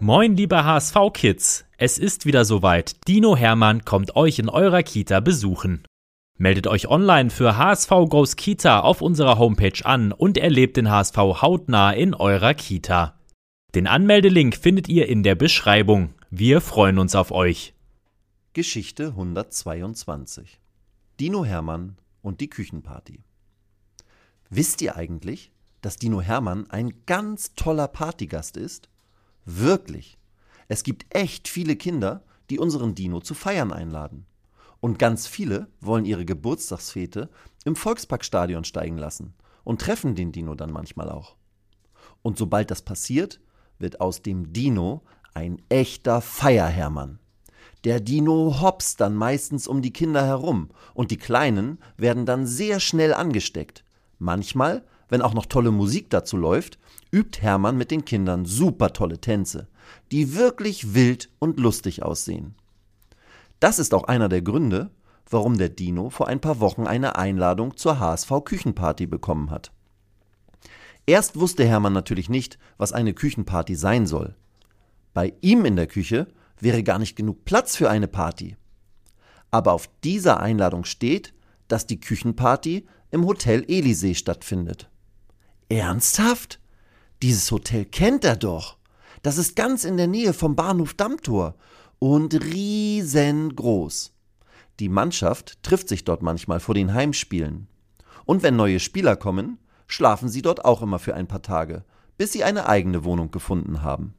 Moin, liebe HSV-Kids. Es ist wieder soweit. Dino Hermann kommt euch in eurer Kita besuchen. Meldet euch online für HSV Goes Kita auf unserer Homepage an und erlebt den HSV hautnah in eurer Kita. Den Anmeldelink findet ihr in der Beschreibung. Wir freuen uns auf euch. Geschichte 122 Dino Hermann und die Küchenparty. Wisst ihr eigentlich, dass Dino Hermann ein ganz toller Partygast ist? Wirklich. Es gibt echt viele Kinder, die unseren Dino zu Feiern einladen. Und ganz viele wollen ihre Geburtstagsfete im Volksparkstadion steigen lassen und treffen den Dino dann manchmal auch. Und sobald das passiert, wird aus dem Dino ein echter Feierhermann. Der Dino hops dann meistens um die Kinder herum und die Kleinen werden dann sehr schnell angesteckt. Manchmal, wenn auch noch tolle Musik dazu läuft, übt Hermann mit den Kindern super tolle Tänze, die wirklich wild und lustig aussehen. Das ist auch einer der Gründe, warum der Dino vor ein paar Wochen eine Einladung zur HSV Küchenparty bekommen hat. Erst wusste Hermann natürlich nicht, was eine Küchenparty sein soll. Bei ihm in der Küche wäre gar nicht genug Platz für eine Party. Aber auf dieser Einladung steht, dass die Küchenparty im Hotel Elisee stattfindet. Ernsthaft? Dieses Hotel kennt er doch. Das ist ganz in der Nähe vom Bahnhof Dammtor und riesengroß. Die Mannschaft trifft sich dort manchmal vor den Heimspielen. Und wenn neue Spieler kommen, schlafen sie dort auch immer für ein paar Tage, bis sie eine eigene Wohnung gefunden haben.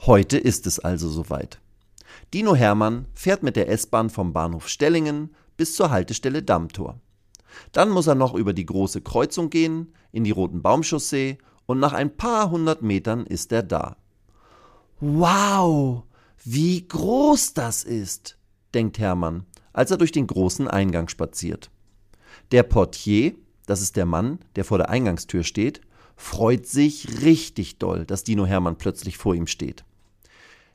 Heute ist es also soweit. Dino Hermann fährt mit der S-Bahn vom Bahnhof Stellingen bis zur Haltestelle Dammtor. Dann muss er noch über die große Kreuzung gehen, in die Roten Baumchaussee und nach ein paar hundert Metern ist er da. Wow, wie groß das ist, denkt Hermann, als er durch den großen Eingang spaziert. Der Portier, das ist der Mann, der vor der Eingangstür steht, freut sich richtig doll, dass Dino Hermann plötzlich vor ihm steht.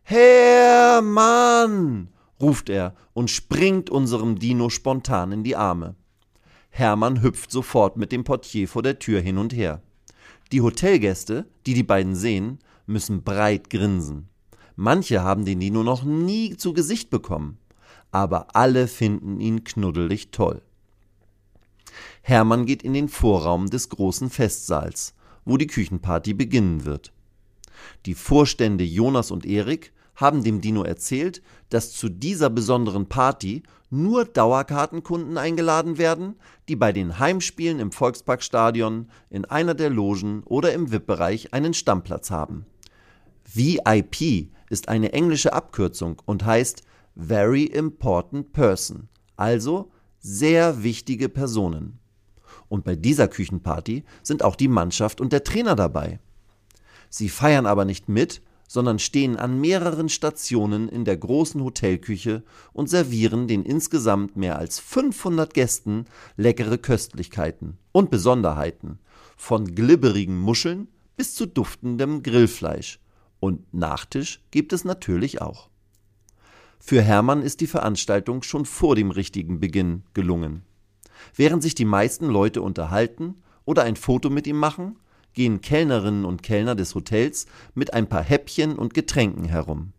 Hermann! ruft er und springt unserem Dino spontan in die Arme. Hermann hüpft sofort mit dem Portier vor der Tür hin und her. Die Hotelgäste, die die beiden sehen, müssen breit grinsen. Manche haben den Dino noch nie zu Gesicht bekommen, aber alle finden ihn knuddelig toll. Hermann geht in den Vorraum des großen Festsaals, wo die Küchenparty beginnen wird. Die Vorstände Jonas und Erik haben dem Dino erzählt, dass zu dieser besonderen Party nur Dauerkartenkunden eingeladen werden, die bei den Heimspielen im Volksparkstadion in einer der Logen oder im VIP-Bereich einen Stammplatz haben. VIP ist eine englische Abkürzung und heißt Very Important Person, also sehr wichtige Personen. Und bei dieser Küchenparty sind auch die Mannschaft und der Trainer dabei. Sie feiern aber nicht mit, sondern stehen an mehreren Stationen in der großen Hotelküche und servieren den insgesamt mehr als 500 Gästen leckere Köstlichkeiten und Besonderheiten, von glibberigen Muscheln bis zu duftendem Grillfleisch und Nachtisch gibt es natürlich auch. Für Hermann ist die Veranstaltung schon vor dem richtigen Beginn gelungen. Während sich die meisten Leute unterhalten oder ein Foto mit ihm machen, gehen Kellnerinnen und Kellner des Hotels mit ein paar Häppchen und Getränken herum.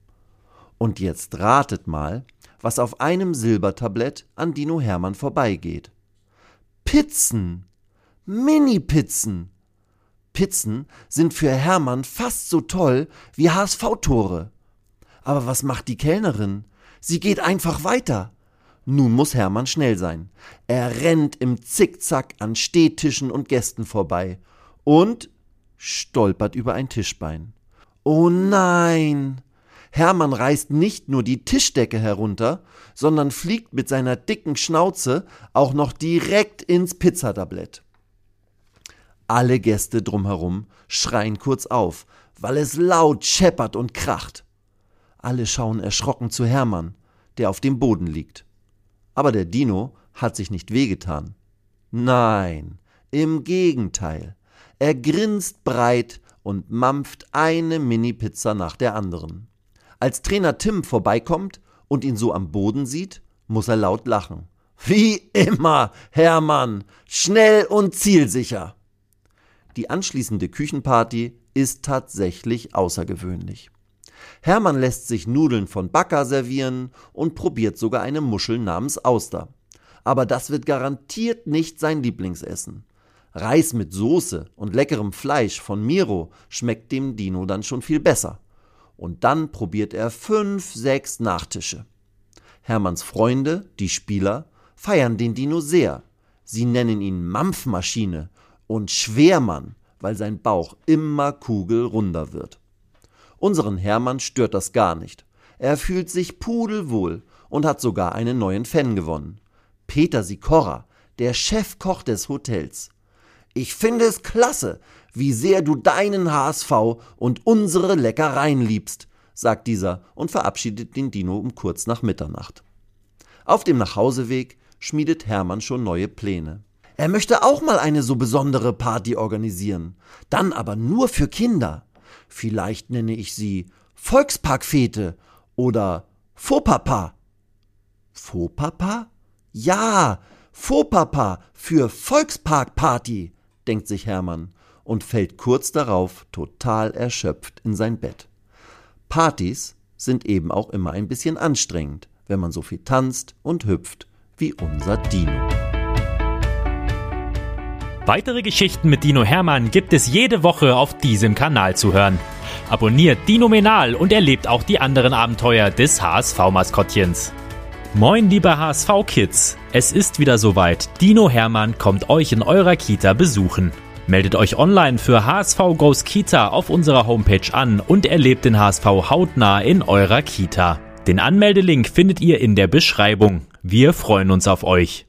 Und jetzt ratet mal, was auf einem Silbertablett an Dino Hermann vorbeigeht. Pizzen! Mini-Pizzen! Pizzen sind für Hermann fast so toll wie HSV-Tore. Aber was macht die Kellnerin? Sie geht einfach weiter. Nun muss Hermann schnell sein. Er rennt im Zickzack an Stehtischen und Gästen vorbei und stolpert über ein Tischbein. Oh nein! Hermann reißt nicht nur die Tischdecke herunter, sondern fliegt mit seiner dicken Schnauze auch noch direkt ins Pizzatablett. Alle Gäste drumherum schreien kurz auf, weil es laut scheppert und kracht. Alle schauen erschrocken zu Hermann, der auf dem Boden liegt. Aber der Dino hat sich nicht wehgetan. Nein, im Gegenteil. Er grinst breit und mampft eine Mini-Pizza nach der anderen. Als Trainer Tim vorbeikommt und ihn so am Boden sieht, muss er laut lachen. Wie immer, Hermann, schnell und zielsicher. Die anschließende Küchenparty ist tatsächlich außergewöhnlich. Hermann lässt sich Nudeln von Backer servieren und probiert sogar eine Muschel namens Auster. Aber das wird garantiert nicht sein Lieblingsessen. Reis mit Soße und leckerem Fleisch von Miro schmeckt dem Dino dann schon viel besser. Und dann probiert er fünf, sechs Nachtische. Hermanns Freunde, die Spieler, feiern den Dino sehr. Sie nennen ihn Mampfmaschine und Schwermann, weil sein Bauch immer kugelrunder wird. Unseren Hermann stört das gar nicht. Er fühlt sich pudelwohl und hat sogar einen neuen Fan gewonnen. Peter Sikorra, der Chefkoch des Hotels. Ich finde es klasse, wie sehr du deinen HSV und unsere Leckereien liebst, sagt dieser und verabschiedet den Dino um kurz nach Mitternacht. Auf dem Nachhauseweg schmiedet Hermann schon neue Pläne. Er möchte auch mal eine so besondere Party organisieren. Dann aber nur für Kinder. Vielleicht nenne ich sie Volksparkfete oder Fauxpapa. Fauxpapa? Ja, Fauxpapa für Volksparkparty, denkt sich Hermann und fällt kurz darauf total erschöpft in sein Bett. Partys sind eben auch immer ein bisschen anstrengend, wenn man so viel tanzt und hüpft wie unser Dino. Weitere Geschichten mit Dino Hermann gibt es jede Woche auf diesem Kanal zu hören. Abonniert Dino Menal und erlebt auch die anderen Abenteuer des HSV-Maskottchens. Moin, liebe HSV-Kids! Es ist wieder soweit. Dino Hermann kommt euch in eurer Kita besuchen. Meldet euch online für HSV Goes Kita auf unserer Homepage an und erlebt den HSV hautnah in eurer Kita. Den Anmeldelink findet ihr in der Beschreibung. Wir freuen uns auf euch.